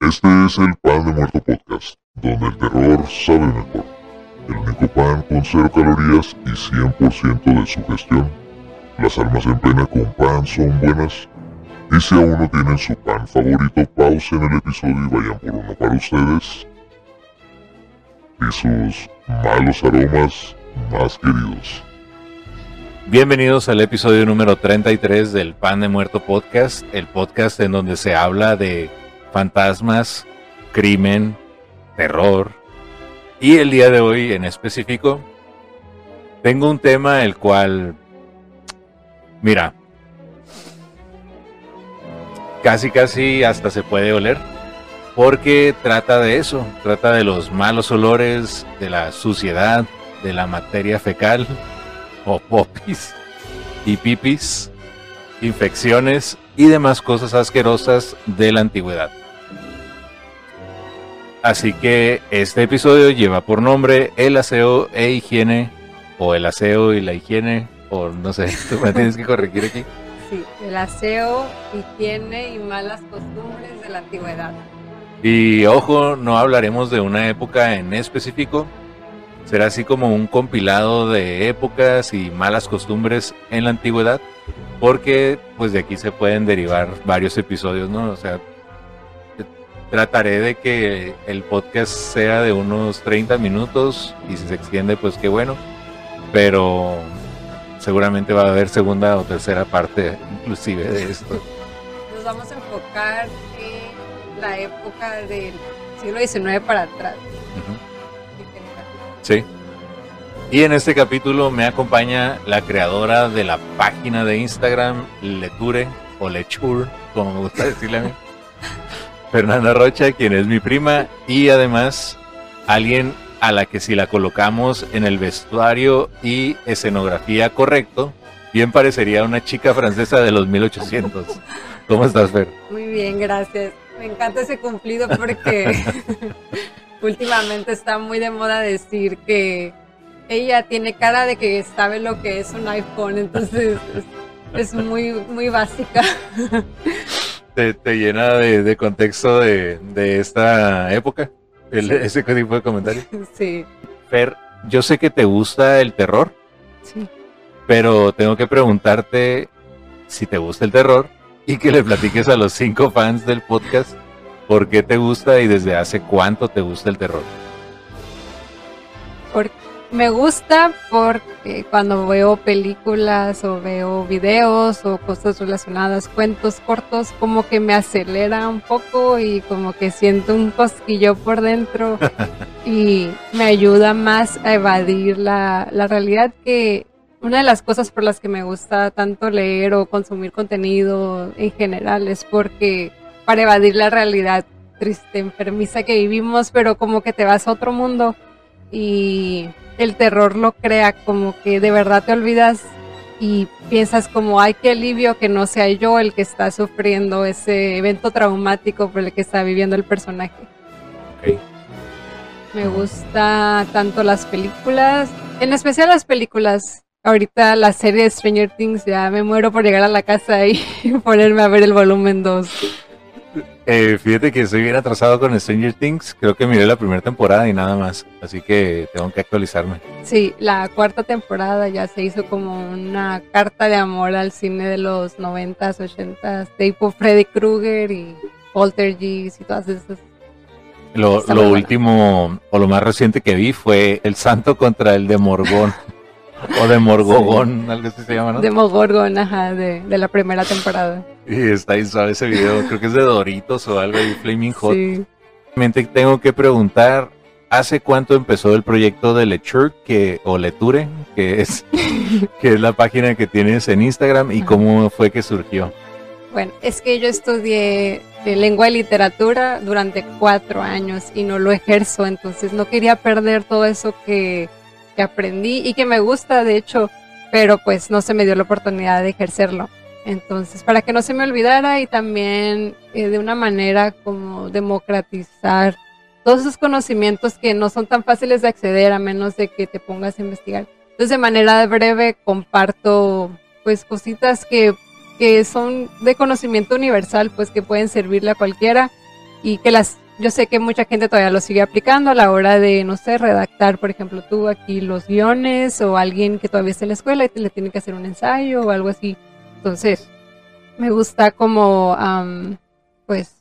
Este es el Pan de Muerto Podcast, donde el terror sabe mejor. El único pan con cero calorías y 100% de sugestión. Las almas en pena con pan son buenas. Y si aún no tienen su pan favorito, pausen el episodio y vayan por uno para ustedes. Y sus malos aromas más queridos. Bienvenidos al episodio número 33 del Pan de Muerto Podcast, el podcast en donde se habla de fantasmas, crimen, terror. Y el día de hoy en específico, tengo un tema el cual, mira, casi casi hasta se puede oler, porque trata de eso, trata de los malos olores, de la suciedad, de la materia fecal, o popis, y pipis, infecciones y demás cosas asquerosas de la antigüedad. Así que este episodio lleva por nombre El aseo e higiene, o el aseo y la higiene, o no sé, tú me tienes que corregir aquí. Sí, el aseo, higiene y malas costumbres de la antigüedad. Y ojo, no hablaremos de una época en específico, será así como un compilado de épocas y malas costumbres en la antigüedad, porque pues de aquí se pueden derivar varios episodios, ¿no? O sea, trataré de que el podcast sea de unos 30 minutos y si se extiende pues qué bueno, pero seguramente va a haber segunda o tercera parte inclusive de esto. Nos vamos a enfocar en la época del siglo XIX para atrás. Sí. Y en este capítulo me acompaña la creadora de la página de Instagram, Leture o Lechur, como me gusta decirle a mí. Fernanda Rocha, quien es mi prima y además alguien a la que si la colocamos en el vestuario y escenografía correcto, bien parecería una chica francesa de los 1800. ¿Cómo estás, Fer? Muy bien, gracias. Me encanta ese cumplido porque últimamente está muy de moda decir que ella tiene cara de que sabe lo que es un iPhone, entonces es, es muy, muy básica. te, te llena de, de contexto de, de, esta época, el, ese tipo de comentarios. Sí. Fer, yo sé que te gusta el terror. Sí. Pero tengo que preguntarte si te gusta el terror y que le platiques a los cinco fans del podcast por qué te gusta y desde hace cuánto te gusta el terror. Porque me gusta porque cuando veo películas o veo videos o cosas relacionadas, cuentos cortos, como que me acelera un poco y como que siento un cosquillo por dentro y me ayuda más a evadir la, la realidad que una de las cosas por las que me gusta tanto leer o consumir contenido en general es porque para evadir la realidad triste, enfermiza que vivimos, pero como que te vas a otro mundo y el terror lo crea, como que de verdad te olvidas y piensas como, ay, qué alivio que no sea yo el que está sufriendo ese evento traumático por el que está viviendo el personaje. Okay. Me gusta tanto las películas, en especial las películas. Ahorita la serie de Stranger Things ya me muero por llegar a la casa y ponerme a ver el volumen 2. Eh, fíjate que estoy bien atrasado con Stranger Things. Creo que miré la primera temporada y nada más. Así que tengo que actualizarme. Sí, la cuarta temporada ya se hizo como una carta de amor al cine de los 90s, 80s, tipo Freddy Krueger y Poltergeist y todas esas. Lo, lo último o lo más reciente que vi fue El Santo contra el de Morgón. o de Morgogón, sí. algo así se llama, ¿no? De Morgón, ajá, de, de, la primera temporada. Y está ahí suave ese video, creo que es de Doritos o algo ahí, Flaming Hot. Sí. Tengo que preguntar, ¿hace cuánto empezó el proyecto de Leture, que, o Leture, que es, que es la página que tienes en Instagram, y cómo fue que surgió? Bueno, es que yo estudié lengua y literatura durante cuatro años y no lo ejerzo, entonces no quería perder todo eso que que aprendí y que me gusta, de hecho, pero pues no se me dio la oportunidad de ejercerlo. Entonces, para que no se me olvidara y también eh, de una manera como democratizar todos esos conocimientos que no son tan fáciles de acceder a menos de que te pongas a investigar. Entonces, de manera breve, comparto pues cositas que, que son de conocimiento universal, pues que pueden servirle a cualquiera y que las yo sé que mucha gente todavía lo sigue aplicando a la hora de, no sé, redactar, por ejemplo, tú aquí los guiones o alguien que todavía está en la escuela y te le tiene que hacer un ensayo o algo así. Entonces, me gusta como, pues,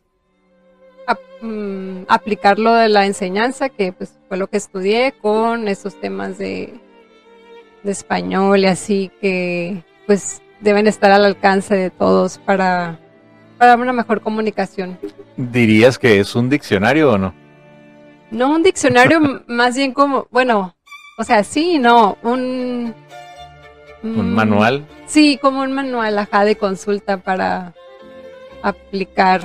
mm, aplicar lo de la enseñanza, que pues fue lo que estudié con esos temas de, de español y así que, pues, deben estar al alcance de todos para para una mejor comunicación. ¿Dirías que es un diccionario o no? No un diccionario, más bien como, bueno, o sea, sí, no, un... ¿Un manual? Sí, como un manual, ajá, de consulta para aplicar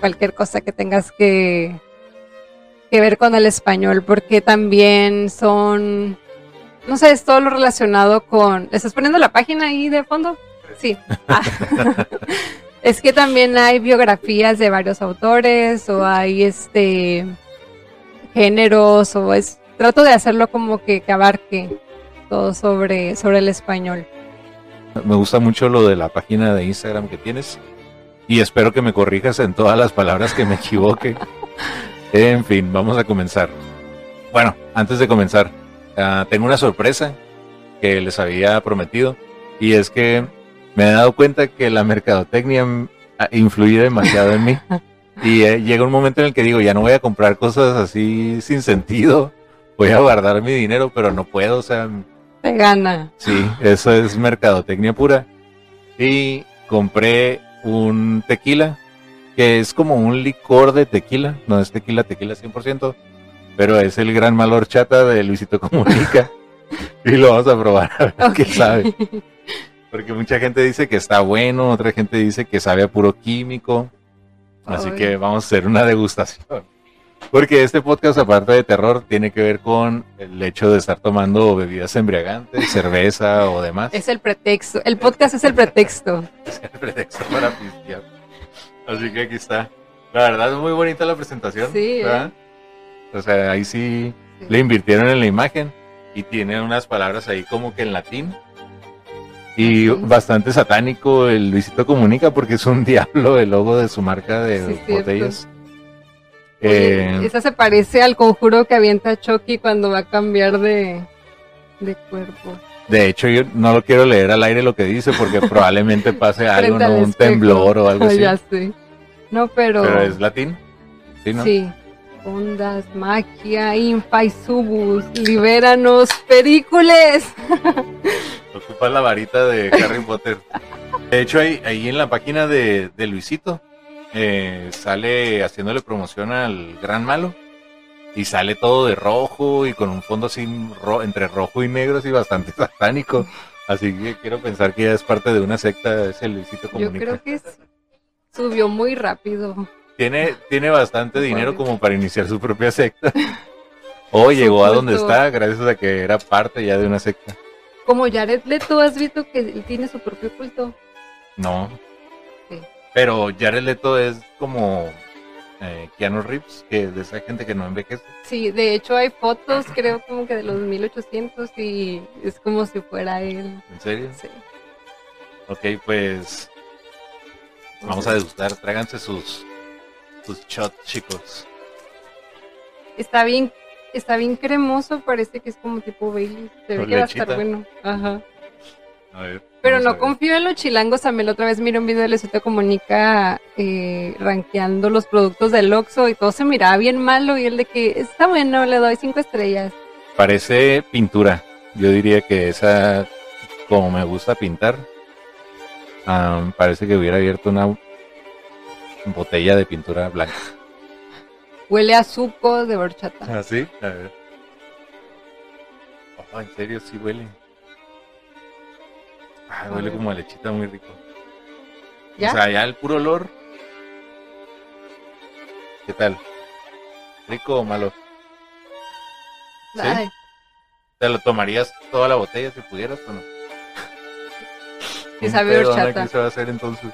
cualquier cosa que tengas que, que ver con el español, porque también son, no sé, es todo lo relacionado con... ¿Estás poniendo la página ahí de fondo? Sí. Ah. Es que también hay biografías de varios autores o hay este géneros o es trato de hacerlo como que, abarque todo sobre, sobre el español. Me gusta mucho lo de la página de Instagram que tienes y espero que me corrijas en todas las palabras que me equivoque. en fin, vamos a comenzar. Bueno, antes de comenzar, ah, tengo una sorpresa que les había prometido y es que me he dado cuenta que la mercadotecnia influye demasiado en mí. Y eh, llega un momento en el que digo, ya no voy a comprar cosas así sin sentido, voy a guardar mi dinero, pero no puedo, o sea... Te gana. Sí, eso es mercadotecnia pura. Y compré un tequila, que es como un licor de tequila, no es tequila, tequila 100%, pero es el gran mal horchata de Luisito Comunica. y lo vamos a probar a ver qué sabe. Porque mucha gente dice que está bueno, otra gente dice que sabe a puro químico. Así que vamos a hacer una degustación. Porque este podcast, aparte de terror, tiene que ver con el hecho de estar tomando bebidas embriagantes, cerveza o demás. Es el pretexto. El podcast es el pretexto. es el pretexto para pistear. Así que aquí está. La verdad es muy bonita la presentación. Sí. ¿verdad? O sea, ahí sí, sí, le invirtieron en la imagen y tiene unas palabras ahí como que en latín y bastante satánico el Luisito Comunica porque es un diablo el logo de su marca de botellas. Eh, esa se parece al conjuro que avienta Chucky cuando va a cambiar de, de cuerpo. De hecho, yo no lo quiero leer al aire lo que dice porque probablemente pase algo, ¿no? un temblor o algo así. Ya sé. No, pero. Pero es latín. Sí, ¿no? Sí. Ondas, magia, infa y subus, libéranos, perícules. Ocupa la varita de Harry Potter. De hecho, ahí, ahí en la página de, Luisito eh, sale haciéndole promoción al gran malo y sale todo de rojo y con un fondo así entre rojo y negro así bastante satánico. Así que quiero pensar que ya es parte de una secta ese Luisito Comunica. Yo creo que subió muy rápido. Tiene, tiene bastante dinero como para iniciar su propia secta. O llegó a donde está gracias a que era parte ya de una secta. Como Jared Leto, ¿has visto que él tiene su propio culto? No. Sí. Pero Jared Leto es como eh, Keanu Reeves, que de esa gente que no envejece. Sí, de hecho hay fotos, creo como que de los 1800 y es como si fuera él. ¿En serio? Sí. Ok, pues vamos a degustar. Tráiganse sus tus shots, chicos. Está bien, está bien cremoso, parece que es como tipo Bailey. Se ve que va a estar bueno. Ajá. A ver, Pero no confío en los chilangos. También la otra vez miré un video de Luisito Comunica eh, rankeando los productos del Oxxo y todo se miraba bien malo. Y el de que está bueno, le doy cinco estrellas. Parece pintura. Yo diría que esa, como me gusta pintar, parece que hubiera abierto una botella de pintura blanca. Huele a suco de horchata. ¿Ah, sí? A ver. Oh, en serio, sí huele. Ah, huele como a lechita muy rico. ¿Ya? O sea, ya el puro olor. ¿Qué tal? ¿Rico o malo? ¿Sí? ¿Te lo tomarías toda la botella si pudieras o no? Un sabe horchata. aquí se va a hacer entonces.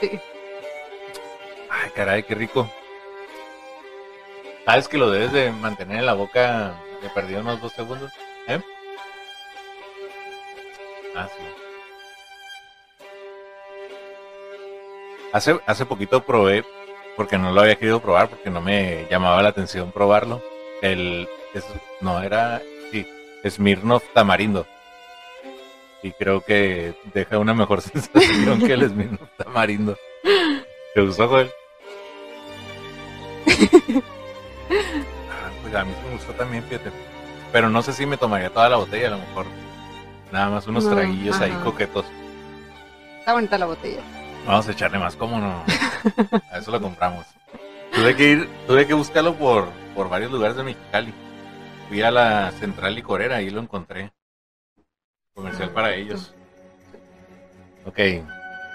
Sí. Ay, caray, qué rico. ¿Sabes que lo debes de mantener en la boca de perdido unos dos segundos? ¿Eh? Ah. Hace, hace poquito probé, porque no lo había querido probar, porque no me llamaba la atención probarlo. El, no, era, sí, Smirnoff Tamarindo. Y creo que deja una mejor sensación que el Smirnoff Tamarindo. ¿Te gustó, Joel? Ah, pues a mí me gustó también, fíjate. Pero no sé si me tomaría toda la botella, a lo mejor. Nada más unos No, traguillos ahí coquetos. Está bonita la botella. Vamos a echarle más, ¿cómo no? A eso lo compramos. Tuve que ir, tuve que buscarlo por, por varios lugares de Mexicali. Fui a la central licorera y lo encontré. Comercial para ellos. Ok.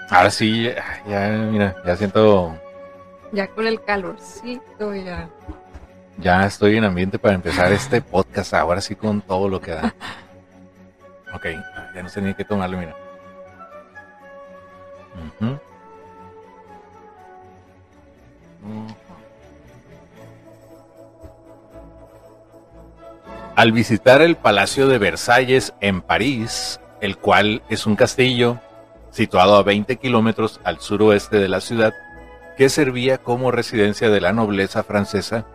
Ahora sí, ya, mira, ya siento, Ya con el calorcito, ya. ya estoy en ambiente para empezar este podcast. Ahora sí con todo lo que da. Ok, ya no sé ni qué tomarle, mira. Ujú. Ujú. Al visitar el Palacio de Versalles en París, el cual es un castillo situado a 20 kilómetros al suroeste de la ciudad, que servía como residencia de la nobleza francesa,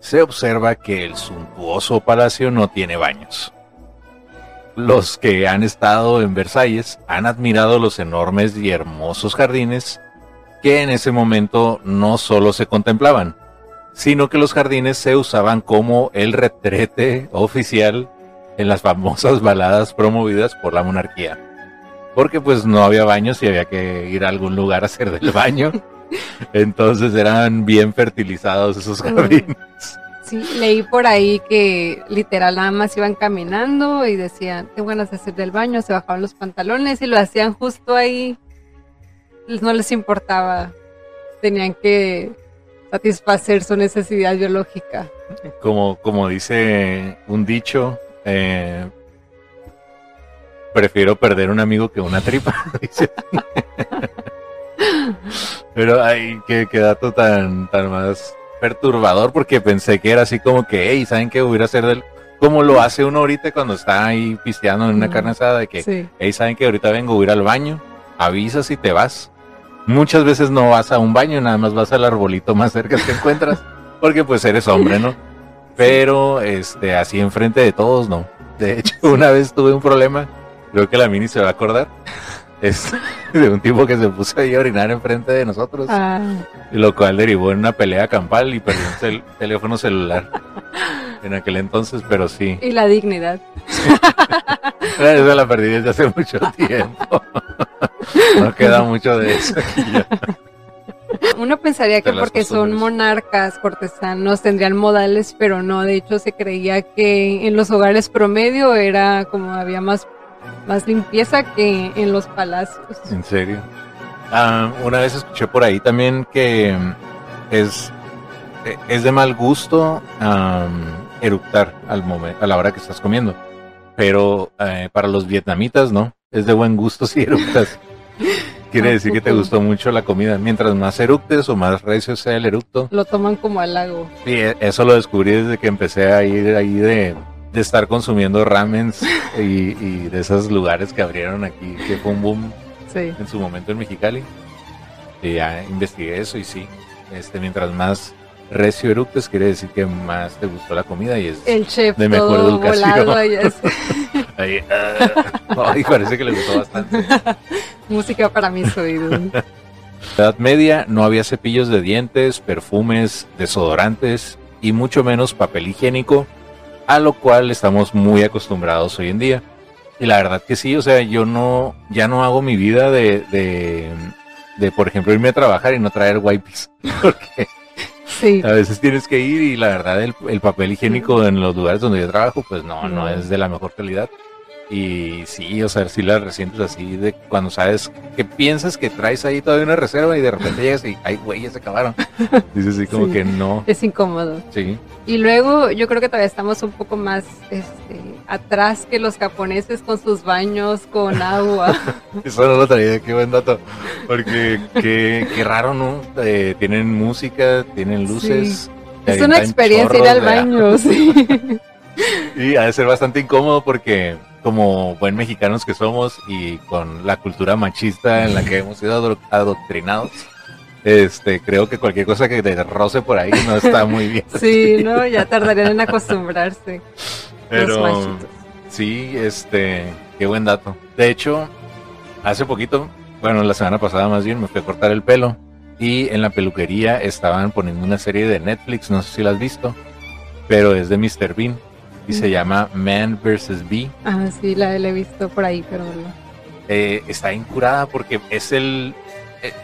se observa que el suntuoso palacio no tiene baños. Los que han estado en Versalles han admirado los enormes y hermosos jardines que en ese momento no solo se contemplaban, sino que los jardines se usaban como el retrete oficial en las famosas baladas promovidas por la monarquía. Porque pues no había baños y había que ir a algún lugar a hacer del baño. Entonces eran bien fertilizados esos jardines. Sí, leí por ahí que literal nada más iban caminando y decían, tengo ganas de hacer del baño, se bajaban los pantalones y lo hacían justo ahí. No les importaba. Tenían que satisfacer su necesidad biológica. Como, como dice un dicho, eh, prefiero perder un amigo que una tripa. Pero ay, qué, qué dato tan, tan más perturbador, porque pensé que era así como que, hey, ¿saben qué voy a ir a hacer del... Como lo hace uno ahorita cuando está ahí pisteando en una Ujú. carne asada, de que, Sí. hey, ¿saben que ahorita vengo a ir al baño? Avisas y te vas. Muchas veces no vas a un baño, nada más vas al arbolito más cerca que encuentras, porque pues eres hombre, ¿no? Pero este así enfrente de todos no. De hecho, una vez tuve un problema, creo que la mini se va a acordar. Es de un tipo que se puso ahí a orinar enfrente de nosotros, Ah, lo cual derivó en una pelea campal y perdió un cel- teléfono celular en aquel entonces, pero sí, y la dignidad. esa la perdí desde hace mucho tiempo. No queda mucho de eso aquí ya. Uno pensaría que porque son monarcas cortesanos tendrían modales, pero no. De hecho, se creía que en los hogares promedio era como había más, más limpieza que en los palacios. En serio. Ah, una vez escuché por ahí también que es, es de mal gusto eructar al momento, a la hora que estás comiendo. Pero eh, para los vietnamitas no, es de buen gusto si eructas. Quiere ¿A decir que te gustó mucho la comida. Mientras más eructes o más recio sea el eructo. Lo toman como halago. Sí, e- eso lo descubrí desde que empecé a ir ahí de, de estar consumiendo ramens y, y de esos lugares que abrieron aquí, que fue un boom Sí. en su momento en Mexicali. Y ya investigué eso y sí, este, mientras más recio eructes quiere decir que más te gustó la comida y es El chef De mejor todo educación. ah, ay, parece que le gustó bastante. música para mis oídos. La Edad Media no había cepillos de dientes, perfumes, desodorantes y mucho menos papel higiénico, a lo cual estamos muy acostumbrados hoy en día. Y la verdad que sí, o sea, yo no, ya no hago mi vida de, de, de, por ejemplo, irme a trabajar y no traer wipes, porque Sí. a veces tienes que ir y la verdad el, el papel higiénico en los lugares donde yo trabajo, pues no, no No. es de la mejor calidad. Y sí, o sea, sí la resientes así de cuando sabes que piensas que traes ahí todavía una reserva y de repente llegas y, ay, güey, ya se acabaron. Dices así como Sí. que no. Es incómodo. Sí. Y luego yo creo que todavía estamos un poco más este, atrás que los japoneses con sus baños con agua. Eso no lo traía, qué buen dato. Porque qué, qué raro, ¿no? Eh, tienen música, tienen luces. es una experiencia ir al baño, sí. Y ha de ser bastante incómodo porque como buen mexicanos que somos y con la cultura machista en la que hemos sido adoctrinados, este, creo que cualquier cosa que te roce por ahí no está muy bien. Sí, ¿no? Ya tardarían en acostumbrarse los Pero machitos. sí, este, qué buen dato. De hecho, hace poquito, bueno, la semana pasada más bien, me fui a cortar el pelo y en la peluquería estaban poniendo una serie de Netflix, no sé si la has visto, pero es de Mr. Bean y se llama Man vs. Bee. Ah, sí, la, la he visto por ahí, pero no. eh, está incurada porque es el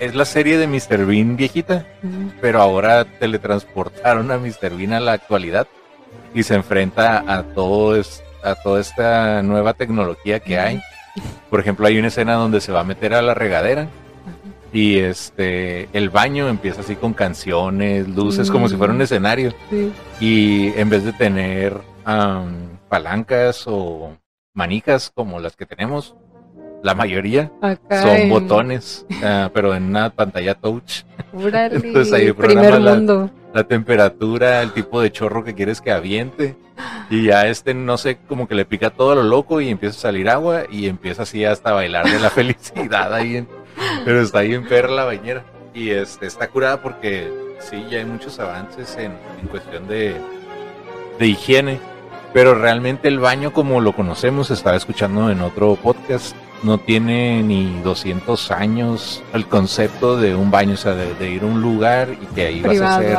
es la serie de Mr. Bean viejita, Mm. pero ahora teletransportaron a Mr. Bean a la actualidad y se enfrenta a todo es- a toda esta nueva tecnología que hay. Por ejemplo, hay una escena donde se va a meter a la regadera y este el baño empieza así con canciones, luces, como si fuera un Mm. escenario Sí. y en vez de tener am, palancas o manicas como las que tenemos, la mayoría son botones, ah, pero en una pantalla touch. Entonces ahí la- temperatura, el tipo de chorro que quieres que aviente. Y ya este, no sé, como que le pica todo lo loco y empieza a salir agua y empieza así hasta a bailar de la felicidad ahí. en- pero está ahí en perra la bañera. Y este, está curada porque sí, ya hay muchos avances en, en cuestión de, de higiene. Pero realmente el baño como lo conocemos, estaba escuchando en otro podcast, no tiene ni 200 años el concepto de un baño, o sea, de, de ir a un lugar y que ahí vas a hacer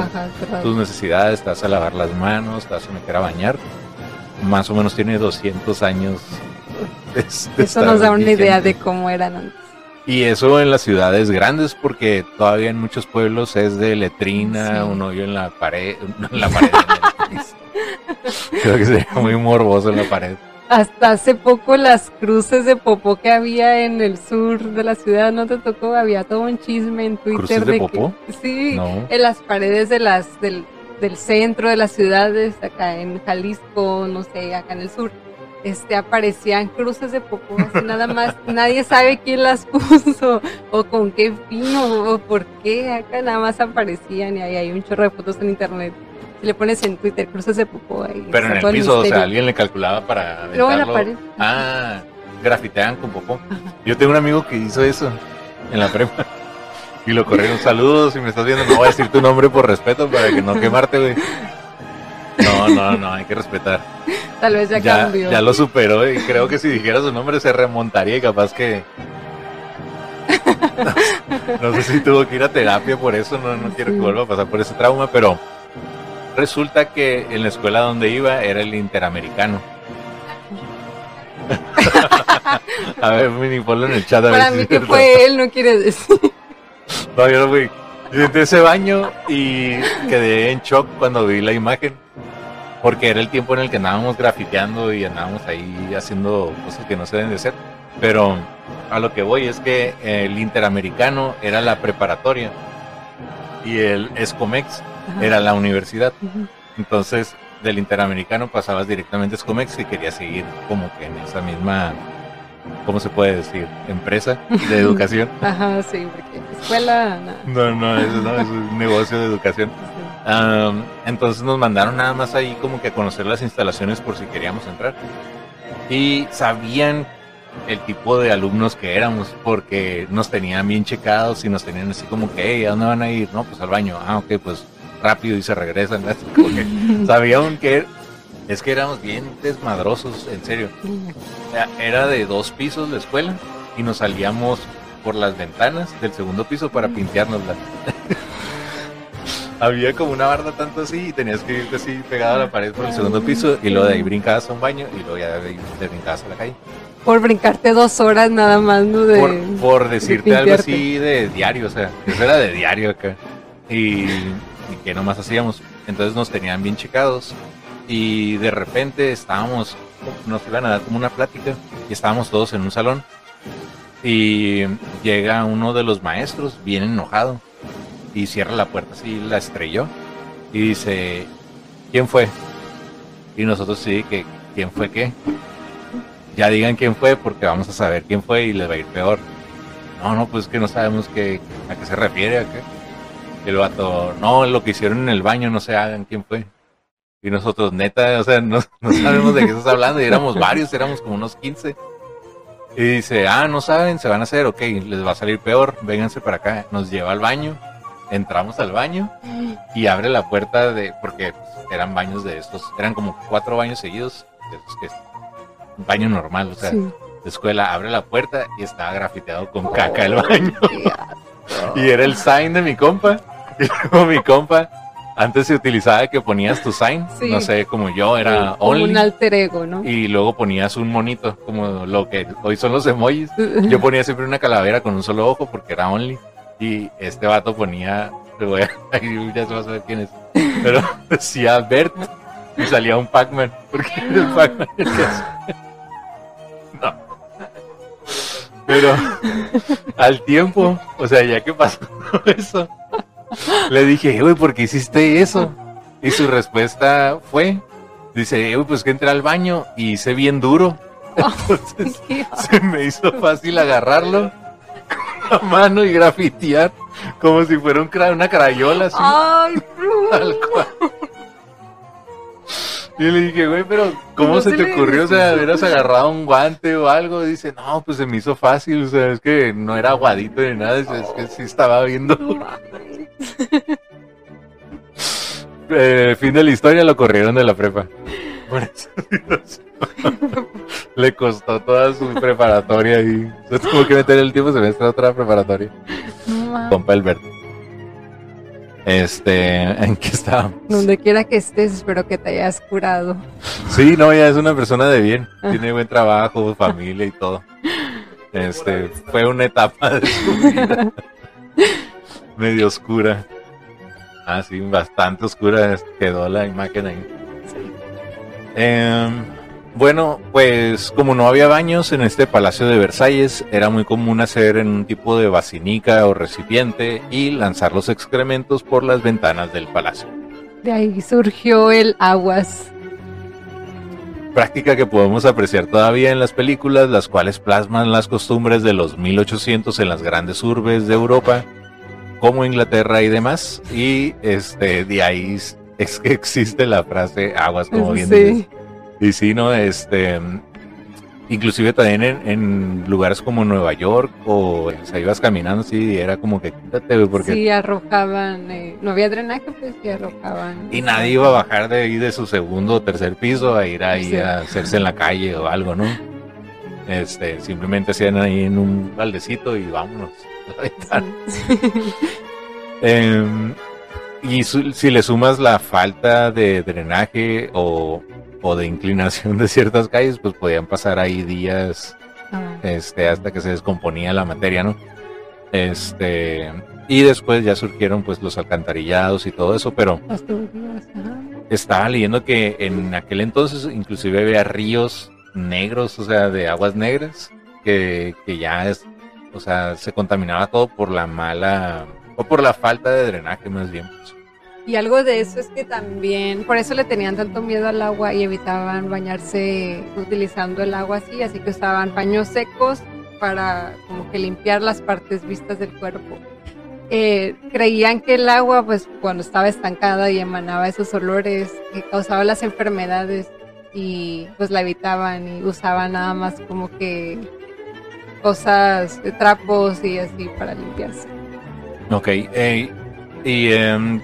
tus necesidades, te vas a lavar las manos, te vas a meter a bañar. Más o menos tiene 200 años. de- de Eso nos da una vigente. idea de cómo eran antes. Y eso en las ciudades grandes, porque todavía en muchos pueblos es de letrina, Sí. un hoyo en la pared, en la pared. Creo que sería muy morboso en la pared. Hasta hace poco las cruces de popó que había en el sur de la ciudad, ¿no te tocó? Había todo un chisme en Twitter ¿Cruces de que- popó? sí, No. en las paredes de las del, del centro de las ciudades, acá en Jalisco, no sé, acá en el sur, este aparecían cruces de popó, así nada más, nadie sabe quién las puso o con qué fin o, o por qué, acá nada más aparecían y ahí hay un chorro de fotos en internet. Si le pones en Twitter cruces de popó ahí. Pero en el piso, o sea, alguien le calculaba para Luego en la pared. Ah, grafitean con popó. Yo tengo un amigo que hizo eso en la prepa. Y lo corrieron. Saludos, si me estás viendo, no voy a decir tu nombre por respeto para que no quemarte, güey. No, no, no, hay que respetar. Tal vez ya, Ya, cambió. ya lo superó y creo que si dijera su nombre se remontaría y capaz que... No, sé si tuvo que ir a terapia por eso, no, no quiero que vuelva a pasar por ese trauma, pero resulta que en la escuela donde iba era el interamericano. a ver, mini, ponlo en el chat. A ver Para si mí es que fue él, no quiere decir. No, yo no fui. A ese baño y quedé en shock cuando vi la imagen. Porque era el tiempo en el que andábamos grafiteando y andábamos ahí haciendo cosas que no se deben de hacer. Pero a lo que voy es que el interamericano era la preparatoria y el Escomex Ajá. era la universidad. Entonces, del interamericano pasabas directamente a Escomex y quería seguir como que en esa misma, ¿cómo se puede decir? Empresa de educación. Ajá, sí, porque escuela, nada. No, no, eso no, es un negocio de educación. Am, entonces nos mandaron nada más ahí como que a conocer las instalaciones por si queríamos entrar. Y sabían el tipo de alumnos que éramos porque nos tenían bien checados y nos tenían así como que, hey, ¿a dónde van a ir? No, pues al baño. Ah, ok, pues rápido y se regresan. Así como que sabían que es que éramos bien desmadrosos, en serio. Era- Era de dos pisos la escuela y nos salíamos por las ventanas del segundo piso para pinteárnosla. Había como una barda tanto así y tenías que irte así pegado a la pared por el segundo piso y luego de ahí brincabas a un baño y luego ya de ahí te brincabas a la calle. Por brincarte dos horas nada más, ¿no? De, Por, por decirte algo así de diario, o sea, eso era de diario acá. Y, y que nomás hacíamos. Entonces nos tenían bien checados y de repente estábamos, nos iban a dar como una plática y estábamos todos en un salón y llega uno de los maestros bien enojado y cierra la puerta así, la estrelló y dice, ¿quién fue? Y nosotros sí, que ¿quién fue qué? Ya digan quién fue porque vamos a saber quién fue y les va a ir peor. No, no, pues que no sabemos qué, a qué se refiere, a qué. El vato, no, lo que hicieron en el baño, no se hagan quién fue. Y nosotros, neta, o sea, no, no sabemos de qué estás hablando. Y éramos varios, éramos como unos 15. Y dice, ah, no saben, se van a hacer, ok, les va a salir peor, vénganse para acá. Nos lleva al baño, entramos al baño y abre la puerta de, porque pues, eran baños de estos, eran como cuatro baños seguidos, de esos que es un baño normal, o sea, Sí. de escuela, abre la puerta y estaba grafiteado con caca el baño. Y era el sign de mi compa. Y luego mi compa, antes se utilizaba que ponías tu sign, Sí. no sé, como yo, era Como only. un alter ego, ¿no? Y luego ponías un monito, como lo que hoy son los emojis. Yo ponía siempre una calavera con un solo ojo porque era only. Y este vato ponía, ahí ya se va a saber quién es. Pero decía Bert y salía un Pac-Man. Porque el Pac-Man el Pero al tiempo, o sea, ya que pasó eso, le dije, güey, ¿por qué hiciste eso? Y su respuesta fue, dice, güey, pues que entré al baño y hice bien duro. Entonces, se me hizo fácil agarrarlo con la mano y grafitear como si fuera un cra- una crayola así, Ay, tal cual. Y le dije, güey, pero ¿cómo No se se te ocurrió? O sea, hubieras agarrado un guante o algo. Dice, no, pues se me hizo fácil. O sea, es que no era aguadito ni nada. Es que sí estaba viendo. Eh, fin de la historia lo corrieron de la prepa. Por situación. Le costó toda su preparatoria y se tuvo que meter el último semestre a otra preparatoria. No. Compa Alberto. Este, ¿en qué estábamos? Donde quiera que estés, espero que te hayas curado. Sí, no, ya es una persona de bien. Ah. Tiene buen trabajo, familia y todo. Este, fue una etapa de su vida medio oscura. Ah, sí, bastante oscura quedó la imagen ahí. Em, bueno, pues como no había baños en este palacio de Versalles, era muy común hacer en un tipo de basinica o recipiente y lanzar los excrementos por las ventanas del palacio. De ahí surgió el aguas. Práctica que podemos apreciar todavía en las películas, las cuales plasman las costumbres de los 1800 en las grandes urbes de Europa, como Inglaterra y demás. Y este, de ahí es- que existe la frase aguas, como bien dices. Sí. Y sí, ¿no? Este, inclusive también en, en lugares como Nueva York o o sea, ibas caminando así y era como que quítate, porque Sí, arrojaban. eh, no había drenaje, pues sí arrojaban. y nadie iba a bajar de ahí de su segundo o tercer piso a ir ahí Sí. a hacerse en la calle o algo, ¿no? Este, simplemente hacían ahí en un baldecito y vámonos. Sí. Em, y su- si le sumas la falta de drenaje o, o de inclinación de ciertas calles, pues podían pasar ahí días Ah, este, hasta que se descomponía la materia, ¿no? Este, y después ya surgieron pues los alcantarillados y todo eso, pero estaba leyendo que en aquel entonces inclusive había ríos negros, o sea, de aguas negras, que, que ya es, o sea, se contaminaba todo por la mala, o por la falta de drenaje más bien. pues. Y algo de eso es que también, por eso le tenían tanto miedo al agua y evitaban bañarse utilizando el agua así, así que usaban paños secos para como que limpiar las partes vistas del cuerpo. Eh, creían que el agua, pues cuando estaba estancada y emanaba esos olores, que causaba las enfermedades y pues la evitaban y usaban nada más como que cosas, trapos y así para limpiarse. Ok, eh, y em,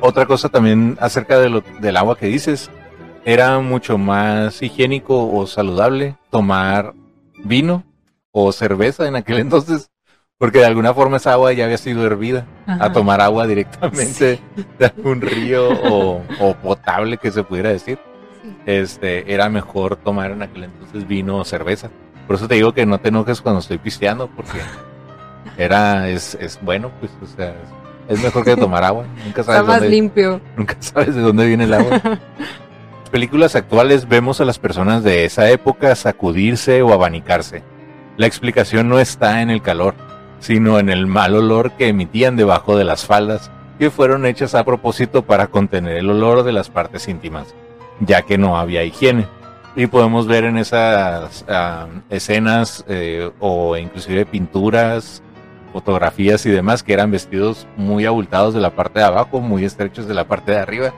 otra cosa también acerca de lo, del agua que dices, era mucho más higiénico o saludable tomar vino o cerveza en aquel entonces, porque de alguna forma esa agua ya había sido hervida, a tomar agua directamente de algún río o, o potable que se pudiera decir, Sí. este, era mejor tomar en aquel entonces vino o cerveza. Por eso te digo que no te enojes cuando estoy pisteando, porque era, es, es bueno, pues, o sea, es, es mejor que tomar agua. Nunca Está sabes, más dónde, limpio. nunca sabes de dónde viene el agua. películas actuales vemos a las personas de esa época sacudirse o abanicarse. La explicación no está en el calor, sino en el mal olor que emitían debajo de las faldas, que fueron hechas a propósito para contener el olor de las partes íntimas, ya que no había higiene. Y podemos ver en esas ah, escenas eh, o inclusive pinturas, fotografías y demás que eran vestidos muy abultados de la parte de abajo, muy estrechos de la parte de arriba.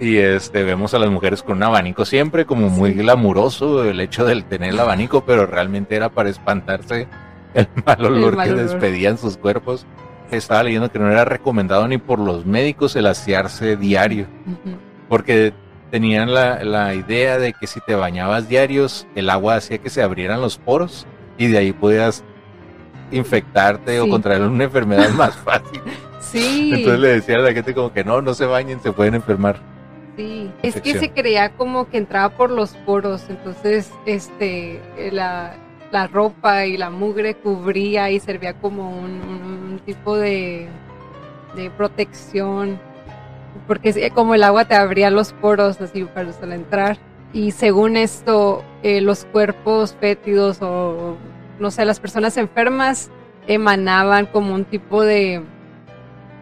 Y este vemos a las mujeres con un abanico siempre, como muy glamuroso el hecho de tener el abanico, pero realmente era para espantarse el mal olor que despedían sus cuerpos. Estaba leyendo que no era recomendado ni por los médicos el asearse diario, porque tenían la, idea de que si te bañabas diarios, el agua hacía que se abrieran los poros y de ahí podías infectarte o contraer una enfermedad más fácil. Sí. Entonces le decía a la gente como que no, no se bañen, se pueden enfermar. Sí, es que se creía como que entraba por los poros, entonces este la, ropa y la mugre cubría y servía como un, tipo de, de protección porque como el agua te abría los poros así para entrar. Y según esto, eh, los cuerpos fétidos o, no sé, las personas enfermas emanaban como un tipo de,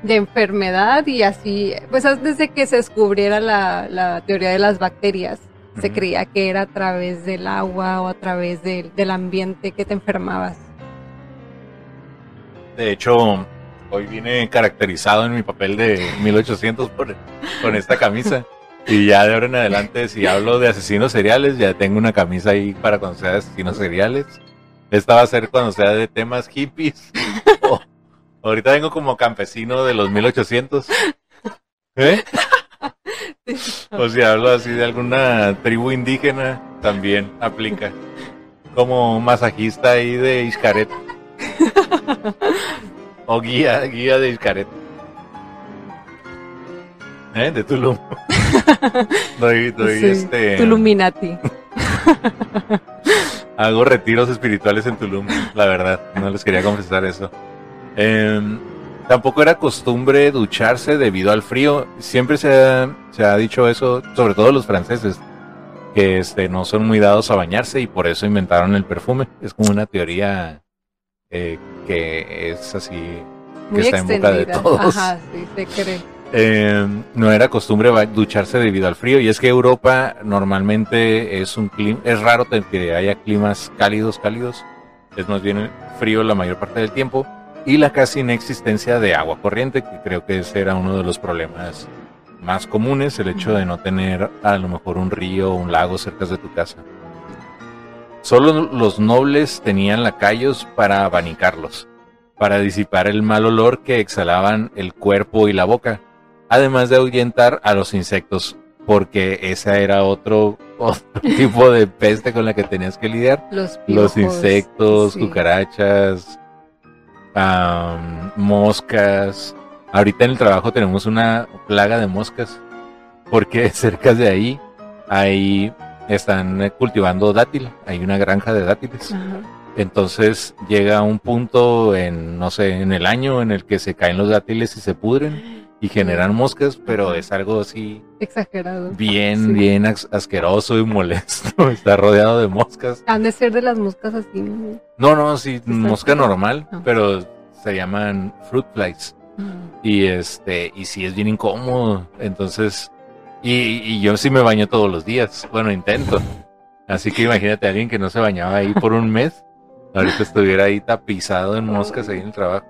de enfermedad y así, pues desde que se descubriera la, teoría de las bacterias, se creía que era a través del agua o a través del ambiente que te enfermabas. De hecho, hoy vine caracterizado en mi papel de 1800 con esta camisa. Y ya de ahora en adelante, si hablo de asesinos seriales, ya tengo una camisa ahí para cuando sea asesinos seriales. Esta va a ser cuando sea de temas hippies. ahorita vengo como campesino de los 1800. ¿Eh? O si hablo así de alguna tribu indígena, también aplica. Como masajista ahí de Iscaret. O guía, guía de Iscaret. ¿Eh? De Tulum. doy, doy este. Tuluminati. Hago retiros espirituales en Tulum, la verdad. No les quería confesar eso. Em, tampoco era costumbre ducharse debido al frío. Siempre se ha, se ha dicho eso, sobre todo los franceses, que este, no son muy dados a bañarse y por eso inventaron el perfume. Es como una teoría eh, que es así, que está en boca de todos. Ajá, sí, se cree. Eh, no era costumbre ducharse debido al frío. Y es que Europa normalmente es un clima, es raro que haya climas cálidos, cálidos, es más bien frío la mayor parte del tiempo. Y la casi inexistencia de agua corriente, que creo que ese era uno de los problemas más comunes, el hecho de no tener a lo mejor un río o un lago cerca de tu casa. Solo los nobles tenían lacayos para abanicarlos, para disipar el mal olor que exhalaban el cuerpo y la boca, además de ahuyentar a los insectos, porque esa era otro, tipo de peste con la que tenías que lidiar. Los, insectos, cucarachas, moscas. Ahorita en el trabajo tenemos una plaga de moscas, porque cerca de ahí hay están eh, cultivando dátil, hay una granja de dátiles. Entonces llega un punto en, no sé, en el año en el que se caen los dátiles y se pudren y generan moscas, pero es algo así exagerado. Bien, bien asqueroso y molesto. Está rodeado de moscas. Han de ser de las moscas así. No, no, sí, mosca normal, pero se llaman fruit flies. Y este, y sí es bien incómodo. Entonces, y, yo sí me baño todos los días. Bueno, intento. Así que imagínate a alguien que no se bañaba ahí por un mes. Ahorita estuviera ahí tapizado en moscas ahí en el trabajo.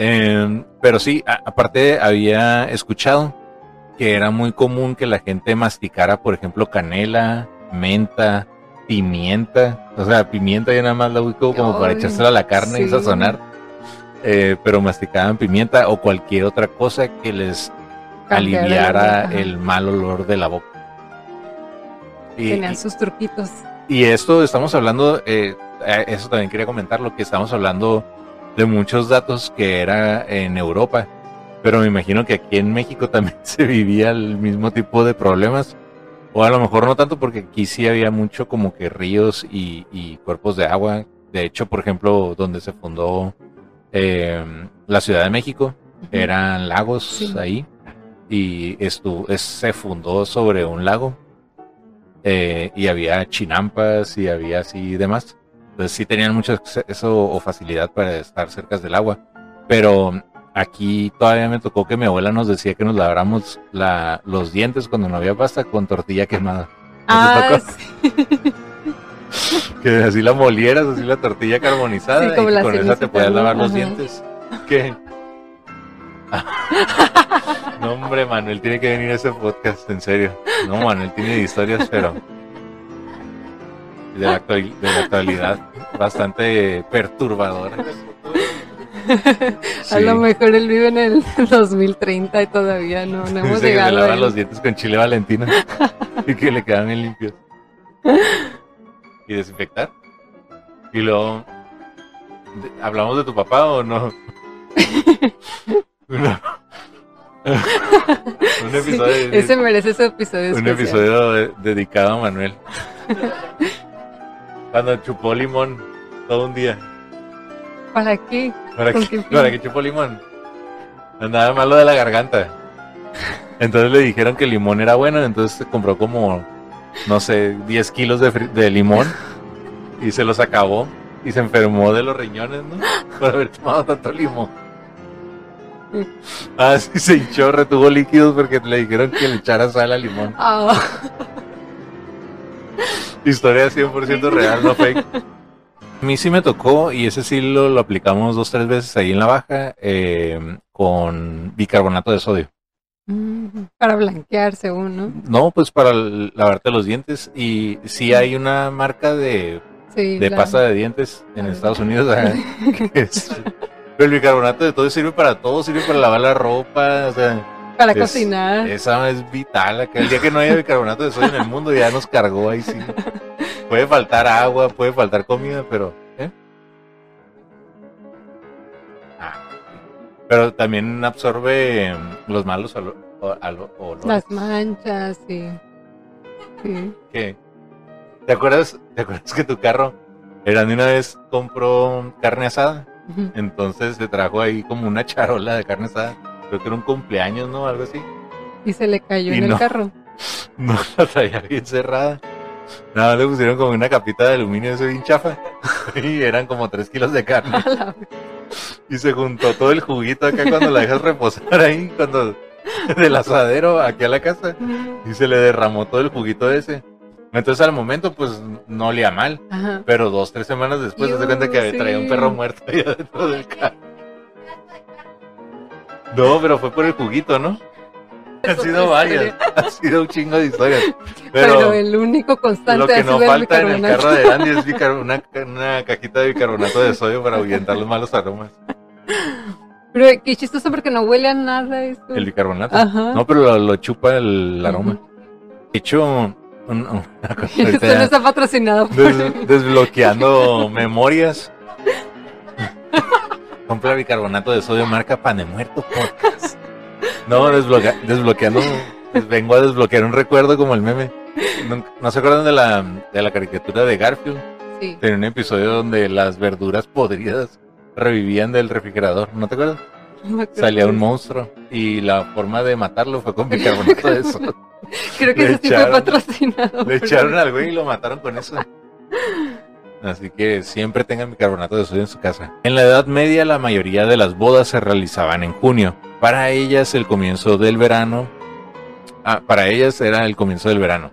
Em, pero sí, aparte había escuchado que era muy común que la gente masticara, por ejemplo, canela, menta, pimienta. O sea, pimienta ya nada más la ubico como para echársela a la carne y sazonar. Eh, pero masticaban pimienta o cualquier otra cosa que les aliviara el mal olor de la boca. Y, Tenían sus truquitos. Y esto estamos hablando, eh, eh, eso también quería comentar, lo que estamos hablando de muchos datos que era en Europa, pero me imagino que aquí en México también se vivía el mismo tipo de problemas, o a lo mejor no tanto porque aquí sí había mucho como que ríos y, cuerpos de agua. De hecho, por ejemplo, donde se fundó eh, la Ciudad de México, eran lagos ahí y estu- es- se fundó sobre un lago eh, y había chinampas y había así demás. Entonces sí tenían mucho acceso o facilidad para estar cerca del agua. Pero aquí todavía me tocó que mi abuela nos decía que nos laváramos la, los dientes cuando no había pasta con tortilla quemada. Ah, sí. Que así la molieras, así la tortilla carbonizada Sí, como y la con esa te podías lavar los Ajá. dientes. ¿Qué? no, hombre, Manuel tiene que venir a ese podcast, en serio. No, Manuel tiene historias, pero de la, actual- de la actualidad, bastante perturbadoras. A lo mejor él vive en el 2030 y todavía no, no hemos Dice que se llegado. lava los dientes con chile valentina y que le quedan bien limpios. Y desinfectar. Y luego, ¿hablamos de tu papá o no? No. un Sí, episodio, ese merece ese episodio. un especial. episodio de- dedicado a Manuel. Cuando chupó limón todo un día. ¿Para qué? ¿Para ¿Con qué, qué fin? para qué chupó limón? Andaba malo de la garganta. Entonces le dijeron que el limón era bueno, entonces compró como, no sé, 10 kilos de, limón y se los acabó y se enfermó de los riñones, ¿no? Por haber tomado tanto limón. Ah, sí, se hinchó, retuvo líquidos porque le dijeron que le echara sal al limón. Ah, Historia 100% real, no fake. A mí sí me tocó, y ese sí lo, lo aplicamos dos, tres veces ahí en la baja, eh, con bicarbonato de sodio. mm, para blanquear, según, ¿no? No, pues para lavarte los dientes. Y sí hay una marca de, Sí. de la- pasta de dientes en. Estados Unidos. ajá, que es- pero el bicarbonato de sodio sirve para todo, sirve para lavar la ropa, o sea, Para es- cocinar. esa es vital. Acá. El día que no haya bicarbonato de sodio en el mundo ya nos cargó ahí sí. Puede faltar agua, puede faltar comida, pero... ¿eh? Ah, Pero también absorbe mm, los malos olores. Las manchas, sí. Sí. ¿Qué? ¿Te acuerdas, ¿Te acuerdas que tu carro, era de una vez compró carne asada? Entonces se trajo ahí como una charola de carne asada. Creo que era un cumpleaños, ¿no? Algo así. Y se le cayó Y en no. el carro. No la traía bien cerrada. Nada le pusieron como una capita de aluminio eso bien chafa. Y eran como 3 kilos de carne. La- Y se juntó todo el juguito acá cuando la dejas reposar ahí, cuando del asadero aquí a la casa. Y se le derramó todo el juguito ese. Entonces al momento pues no olía mal. Ajá. Pero dos, tres semanas después se cuenta que sí. traía un perro muerto ahí adentro del carro. No, pero fue por el juguito, ¿no? Han sido varias. Ha sido un chingo de historias. Pero, Pero, el único constante lo que no el falta en el carro de Andy es una, una cajita de bicarbonato de sodio para ahuyentar los malos aromas. Pero qué chistoso porque no huele a nada eso. El bicarbonato. Ajá. No, pero lo, lo chupa el aroma. De hecho, una cosa Esto no está patrocinado por des- desbloqueando memorias. Compra bicarbonato de sodio marca Pan de Muerto Podcast. No, desbloquea- desbloqueando. Vengo a desbloquear un recuerdo como el meme. ¿No, no se acuerdan de la, de la caricatura de Garfield? Sí. Tenía un episodio donde las verduras podridas revivían del refrigerador. ¿No te acuerdas? no. Salía un monstruo y la forma de matarlo fue con bicarbonato de sodio. Creo que le ese sí fue echaron- patrocinado. Le echaron al güey y lo mataron con eso. Así que siempre tengan bicarbonato de sodio en su casa. En la Edad Media la mayoría de las bodas se realizaban en junio. Para ellas el comienzo del verano. Ah, para ellas era el comienzo del verano.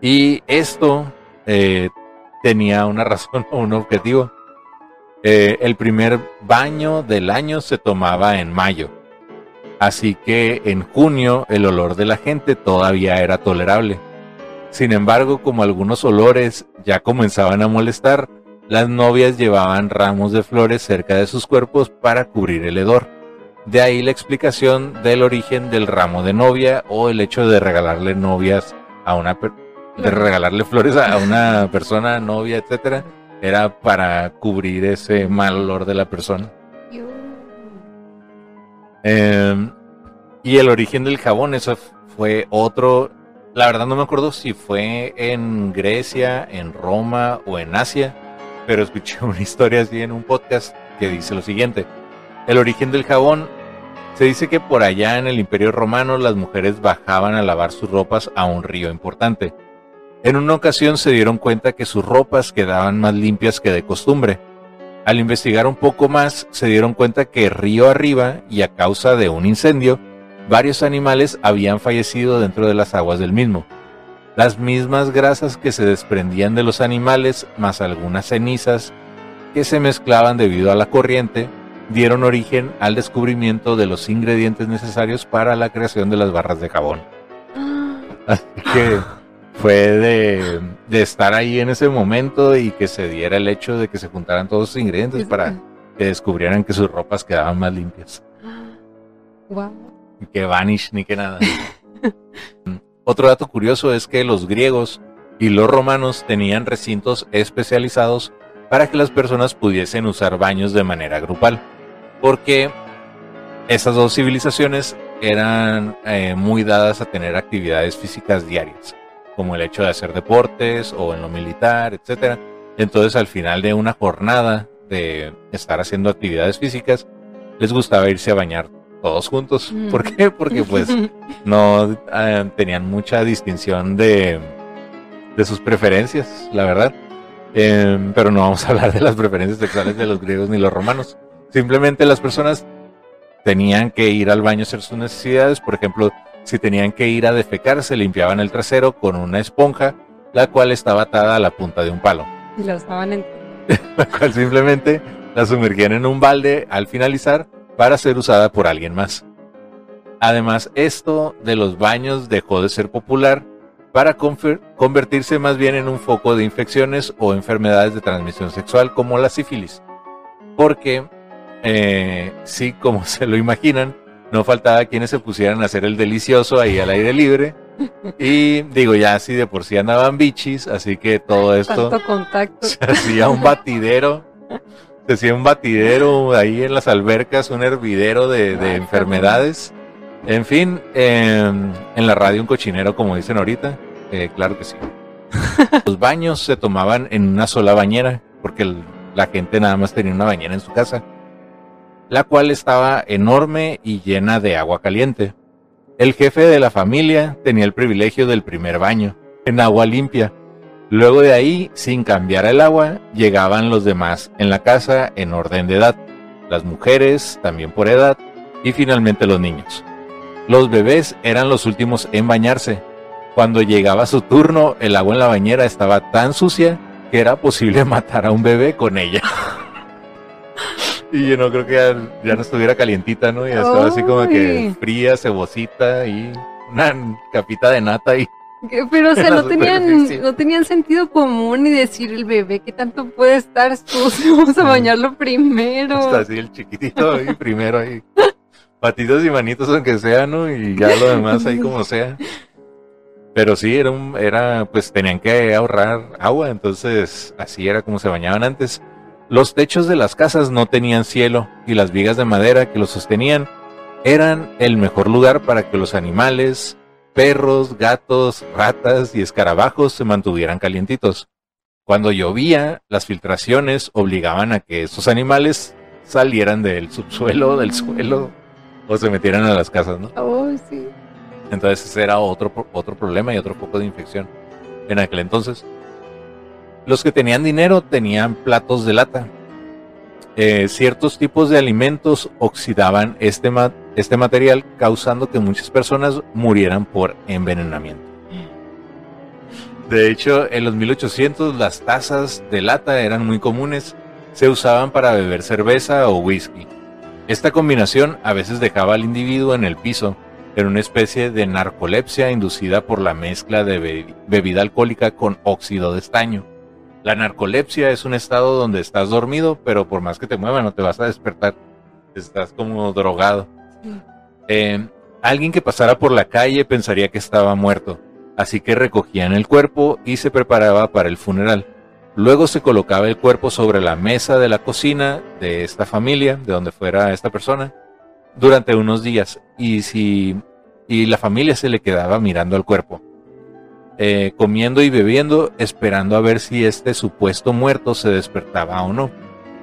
Y esto eh, tenía una razón o un objetivo. Eh, el primer baño del año se tomaba en mayo. Así que en junio el olor de la gente todavía era tolerable. Sin embargo, como algunos olores ya comenzaban a molestar, las novias llevaban ramos de flores cerca de sus cuerpos para cubrir el hedor. De ahí la explicación del origen del ramo de novia o el hecho de regalarle novias a una de regalarle flores a una persona, novia, etcétera, era para cubrir ese mal olor de la persona. Eh, y el origen del jabón, eso fue otro. La verdad no me acuerdo si fue en Grecia, en Roma o en Asia, pero escuché una historia así en un podcast que dice lo siguiente. El origen del jabón Se dice que por allá en el Imperio Romano las mujeres bajaban a lavar sus ropas a un río importante. En una ocasión se dieron cuenta que sus ropas quedaban más limpias que de costumbre. Al investigar un poco más se dieron cuenta que río arriba y a causa de un incendio, varios animales habían fallecido dentro de las aguas del mismo. Las mismas grasas que se desprendían de los animales, más algunas cenizas que se mezclaban debido a la corriente, dieron origen al descubrimiento de los ingredientes necesarios para la creación de las barras de jabón. Así que fue de, estar ahí en ese momento y que se diera el hecho de que se juntaran todos los ingredientes para que descubrieran que sus ropas quedaban más limpias. Wow. Que vanish ni que nada. Otro dato curioso es que los griegos y los romanos tenían recintos especializados para que las personas pudiesen usar baños de manera grupal porque esas dos civilizaciones eran eh, muy dadas a tener actividades físicas diarias, como el hecho de hacer deportes o en lo militar, etc. Entonces al final de una jornada de estar haciendo actividades físicas, les gustaba irse a bañar todos juntos. Mm. ¿Por qué? Porque pues no eh, tenían mucha distinción de, de sus preferencias, la verdad. Em, pero no vamos a hablar de las preferencias sexuales de los griegos ni los romanos. Simplemente las personas tenían que ir al baño a hacer sus necesidades. Por ejemplo, si tenían que ir a defecar, se limpiaban el trasero con una esponja, la cual estaba atada a la punta de un palo. Y la usaban en... la cual simplemente la sumergían en un balde al finalizar para ser usada por alguien más. Además, esto de los baños dejó de ser popular para convertirse más bien en un foco de infecciones o enfermedades de transmisión sexual como la sífilis. Porque eh, sí, como se lo imaginan, no faltaba quienes se pusieran a hacer el delicioso ahí al aire libre. Y digo, ya así de por sí andaban bichis, así que todo esto contacto. se hacía un batidero, se hacía un batidero ahí en las albercas, un hervidero de, enfermedades. En fin, em, en la radio un cochinero, como dicen ahorita, eh, claro que sí. Los baños se tomaban en una sola bañera, porque la gente nada más tenía una bañera en su casa la cual estaba enorme y llena de agua caliente. El jefe de la familia tenía el privilegio del primer baño, en agua limpia. Luego de ahí, sin cambiar el agua, llegaban los demás en la casa en orden de edad, las mujeres también por edad y finalmente los niños. Los bebés eran los últimos en bañarse. Cuando llegaba su turno, el agua en la bañera estaba tan sucia que era posible matar a un bebé con ella. Y yo no creo que ya, no estuviera calientita, ¿no? Y estaba así como que fría, cebosita y una capita de nata y pero, o sea, no tenían, no tenían sentido común ni decir el bebé que tanto puede estar sucio, vamos a bañarlo primero. Está así el chiquitito ahí primero ahí. Patitos y manitos aunque sea, ¿no? Y ya lo demás ahí como sea. Pero sí, era un, era, pues tenían que ahorrar agua, entonces así era como se bañaban antes. Los techos de las casas no tenían cielo y las vigas de madera que los sostenían eran el mejor lugar para que los animales, perros, gatos, ratas y escarabajos se mantuvieran calientitos. Cuando llovía, las filtraciones obligaban a que esos animales salieran del subsuelo, del suelo, o se metieran a las casas, ¿no? Oh, sí. Entonces ese era otro, otro problema y otro foco de infección en aquel entonces. Los que tenían dinero tenían platos de lata. Eh, ciertos tipos de alimentos oxidaban este, este material, causando que muchas personas murieran por envenenamiento. De hecho, en los 1800 las tazas de lata eran muy comunes. Se usaban para beber cerveza o whisky. Esta combinación a veces dejaba al individuo en el piso, en una especie de narcolepsia inducida por la mezcla de bebida alcohólica con óxido de estaño. La narcolepsia es un estado donde estás dormido, pero por más que te mueva no te vas a despertar. Estás como drogado. Eh, alguien que pasara por la calle pensaría que estaba muerto, así que recogían el cuerpo y se preparaba para el funeral. Luego se colocaba el cuerpo sobre la mesa de la cocina de esta familia, de donde fuera esta persona, durante unos días. Y si y la familia se le quedaba mirando al cuerpo. Eh, comiendo y bebiendo, esperando a ver si este supuesto muerto se despertaba o no.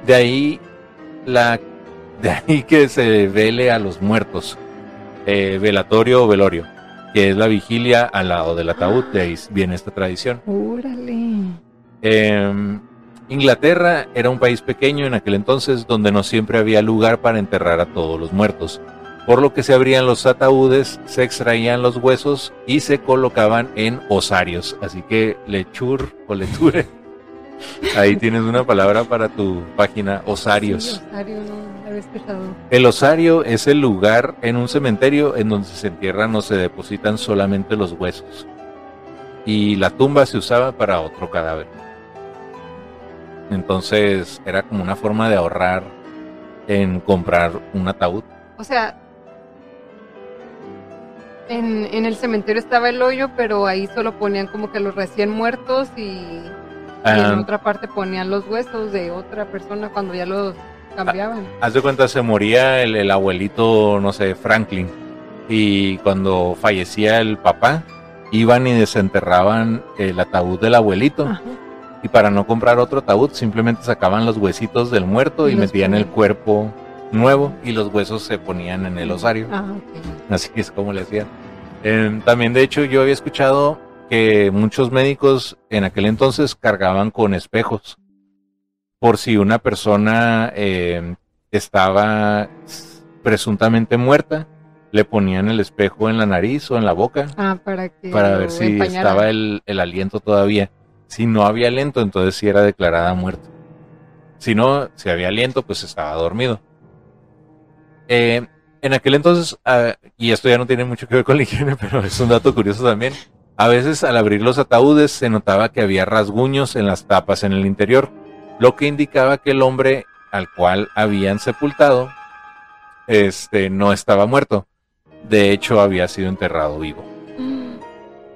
De ahí la de ahí que se vele a los muertos, eh, velatorio o velorio, que es la vigilia al lado del ataúd, de ahí viene esta tradición. Órale. Eh, Inglaterra era un país pequeño en aquel entonces donde no siempre había lugar para enterrar a todos los muertos, por lo que se abrían los ataúdes, se extraían los huesos y se colocaban en osarios. Así que lechur o leture. Ahí tienes una palabra para tu página, osarios. Sí, osario, no, había escuchado. El osario es el lugar en un cementerio en donde se entierran o se depositan solamente los huesos. Y la tumba se usaba para otro cadáver. Entonces era como una forma de ahorrar en comprar un ataúd. O sea, en, en el cementerio estaba el hoyo, pero ahí solo ponían como que los recién muertos y, y en Ah, otra parte ponían los huesos de otra persona cuando ya los cambiaban. haz de cuenta, se moría el, el abuelito, no sé, Franklin. Y cuando fallecía el papá, iban y desenterraban el ataúd del abuelito. Ajá. Y para no comprar otro ataúd, simplemente sacaban los huesitos del muerto Y y, metían el ponían. cuerpo nuevo y los huesos se ponían en el osario. Ah, ok. Así es como le hacían. Eh, también, de hecho, yo había escuchado que muchos médicos en aquel entonces cargaban con espejos. Por si una persona eh, estaba presuntamente muerta, le ponían el espejo en la nariz o en la boca Ah, para que para ver si empañara. estaba el, el aliento todavía. Si no había aliento, entonces sí era declarada muerta. Si no, si había aliento, pues estaba dormido. Eh, en aquel entonces, ah, y esto ya no tiene mucho que ver con la higiene, pero es un dato curioso también. A veces al abrir los ataúdes se notaba que había rasguños en las tapas en el interior, lo que indicaba que el hombre al cual habían sepultado este, no estaba muerto. De hecho, había sido enterrado vivo. Mm,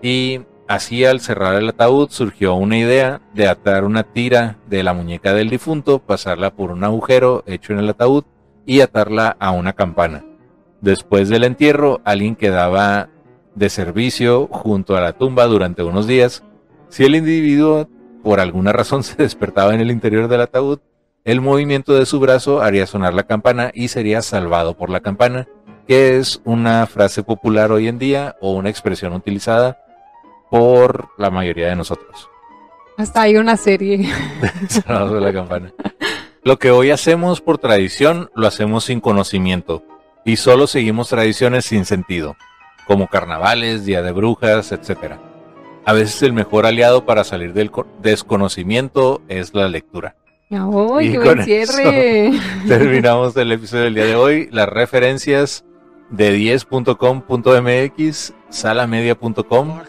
Y así al cerrar el ataúd surgió una idea de atar una tira de la muñeca del difunto, pasarla por un agujero hecho en el ataúd y atarla a una campana. Después del entierro, alguien quedaba de servicio junto a la tumba durante unos días. Si el individuo por alguna razón se despertaba en el interior del ataúd, el movimiento de su brazo haría sonar la campana y sería salvado por la campana, que es una frase popular hoy en día o una expresión utilizada por la mayoría de nosotros. Hasta hay una serie. Salvados de la campana. Lo que hoy hacemos por tradición, lo hacemos sin conocimiento y solo seguimos tradiciones sin sentido, como carnavales, día de brujas, etc. A veces el mejor aliado para salir del co- desconocimiento es la lectura. ¡Ay, qué buen cierre! Terminamos el episodio del día de hoy. Las referencias de 10.com.mx, salamedia.com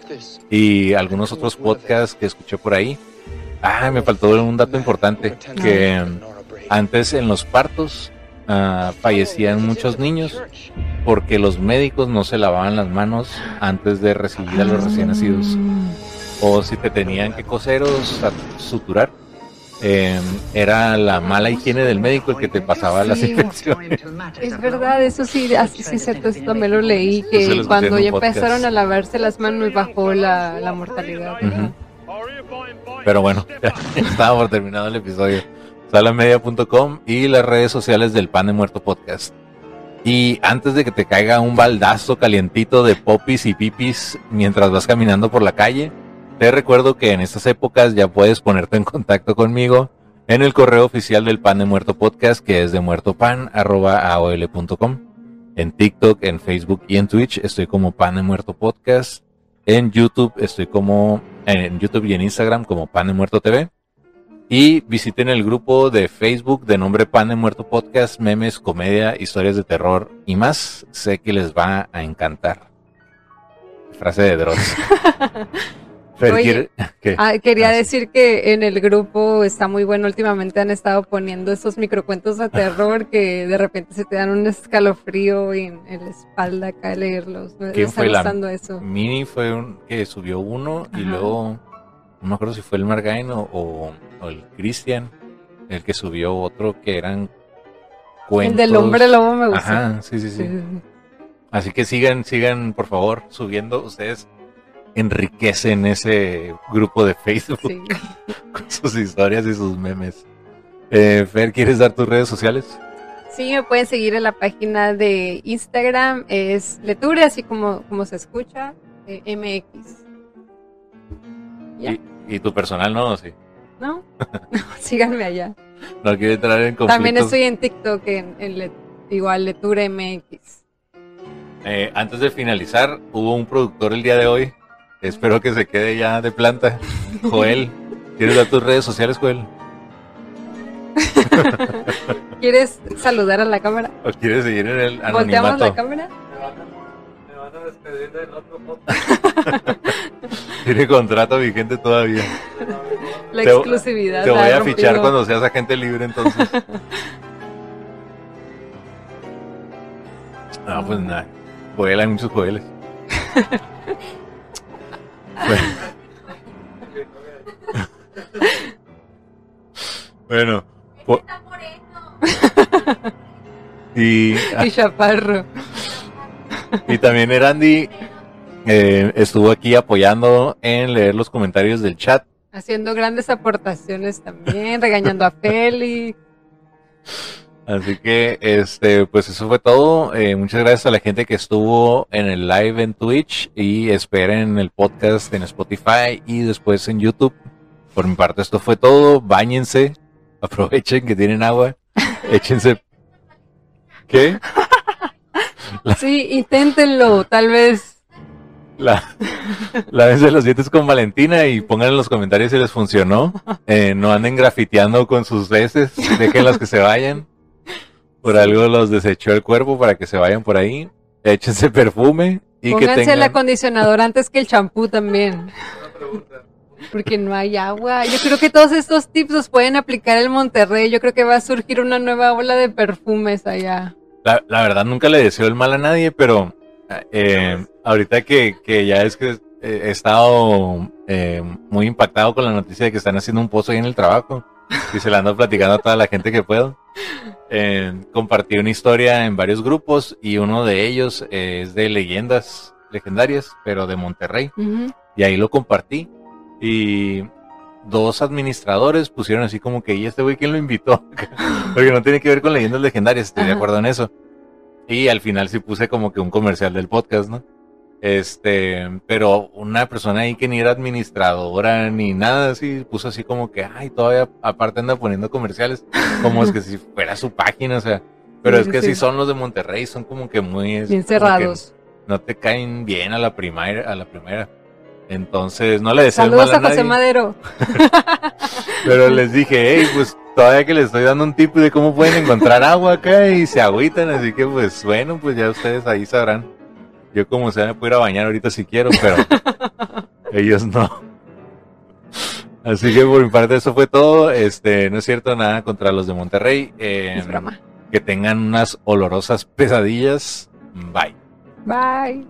y algunos otros podcasts que escuché por ahí. Ah, me faltó un dato importante, que antes en los partos ah, fallecían muchos niños porque los médicos no se lavaban las manos antes de recibir a los recién nacidos. O si te tenían que coser o suturar, eh, era la mala higiene del médico el que te pasaba las Sí. infecciones. Es verdad, eso sí, así sí es cierto, eso también lo leí, que cuando ya podcast. empezaron a lavarse las manos bajó la, la mortalidad. Pero bueno, ya estaba por terminado el episodio. Salamedia.com y las redes sociales del Pan de Muerto Podcast. Y antes de que te caiga un baldazo calientito de popis y pipis mientras vas caminando por la calle, te recuerdo que en estas épocas ya puedes ponerte en contacto conmigo en el correo oficial del Pan de Muerto Podcast, que es de muertopan.aol.com. En TikTok, en Facebook y en Twitch estoy como Pan de Muerto Podcast. En YouTube estoy como en YouTube y en Instagram como Pan de Muerto TV. Y visiten el grupo de Facebook de nombre Pan de Muerto Podcast, memes, comedia, historias de terror y más. Sé que les va a encantar. Frase de Dross. Ah, quería Ah, sí. decir que en el grupo está muy bueno. Últimamente han estado poniendo esos microcuentos de terror que de repente se te dan un escalofrío en, en la espalda acá de leerlos. Me, me ¿Quién está fue la- gustando eso. Mini fue un que subió uno y luego no me acuerdo si fue el Margain o, o- o el Cristian el que subió otro que eran cuentos. El del hombre lobo me gustó. Ajá, sí, sí, sí. Sí, sí, Así que sigan, sigan por favor subiendo. Ustedes enriquecen ese grupo de Facebook sí. con sus historias y sus memes. Eh, Fer, ¿quieres dar tus redes sociales? Sí, me pueden seguir en la página de Instagram, es Leture, así como, como se escucha, eh, MX. Y, y tu personal no, sí. ¿No? no, síganme allá. No quiero entrar en conflictos. También estoy en TikTok, en, en Le- igual Leture MX. Eh, antes de finalizar, hubo un productor el día de hoy. Espero que se quede ya de planta. Joel, ¿quieres dar tus redes sociales, Joel? ¿Quieres saludar a la cámara? ¿O quieres seguir en el ¿Volteamos anonimato? la cámara? Me van a despedir del otro Tiene contrato vigente todavía. La Te- exclusividad. Te voy a fichar cuando seas agente libre entonces. No, pues nada. Joel, hay muchos Joeles. bueno. po- y, Y Chaparro. y también Erandi eh, estuvo aquí apoyando en leer los comentarios del chat. Haciendo grandes aportaciones también, regañando a Félix. Así que, este, pues eso fue todo. Eh, muchas gracias a la gente que estuvo en el live en Twitch y esperen el podcast en Spotify y después en YouTube. Por mi parte, esto fue todo. Báñense, aprovechen que tienen agua, échense. ¿Qué? Sí, inténtenlo, tal vez. La, lávense los dientes con Valentina y pongan en los comentarios si les funcionó. Eh, no anden grafiteando con sus heces, déjenlos que se vayan. Por algo los desechó el cuerpo para que se vayan por ahí. Échense perfume y que Pónganse el tengan... acondicionador antes que el champú también. Porque no hay agua. Yo creo que todos estos tips los pueden aplicar en Monterrey. Yo creo que va a surgir una nueva ola de perfumes allá. La, la verdad nunca le deseo el mal a nadie, pero eh, ahorita que, que ya es que eh, he estado eh, muy impactado con la noticia de que están haciendo un pozo ahí en el trabajo y se la ando platicando a toda la gente que puedo. Eh, compartí una historia en varios grupos y uno de ellos eh, es de leyendas legendarias, pero de Monterrey. Y ahí lo compartí. Y dos administradores pusieron así como que, ¿y este güey quién lo invitó? Porque no tiene que ver con leyendas legendarias, estoy de acuerdo en eso. Y al final sí puse como que un comercial del podcast, ¿no? Este, pero una persona ahí que ni era administradora ni nada así, puso así como que, ay, todavía aparte anda poniendo comerciales, como es que si fuera su página, o sea. Pero Sí, es que sí. sí son los de Monterrey, son como que muy... Bien cerrados. no te caen bien a la primera, a la primera. Entonces, no le deseo Saludos mal a a José Madero. pero les dije, hey, pues todavía que les estoy dando un tip de cómo pueden encontrar agua acá y se agüitan, así que pues bueno, pues ya ustedes ahí sabrán. Yo como sea me puedo ir a bañar ahorita si quiero, pero ellos no. Así que por mi parte eso fue todo. Este, no es cierto nada contra los de Monterrey. Eh, Es broma. que tengan unas olorosas pesadillas. Bye. Bye.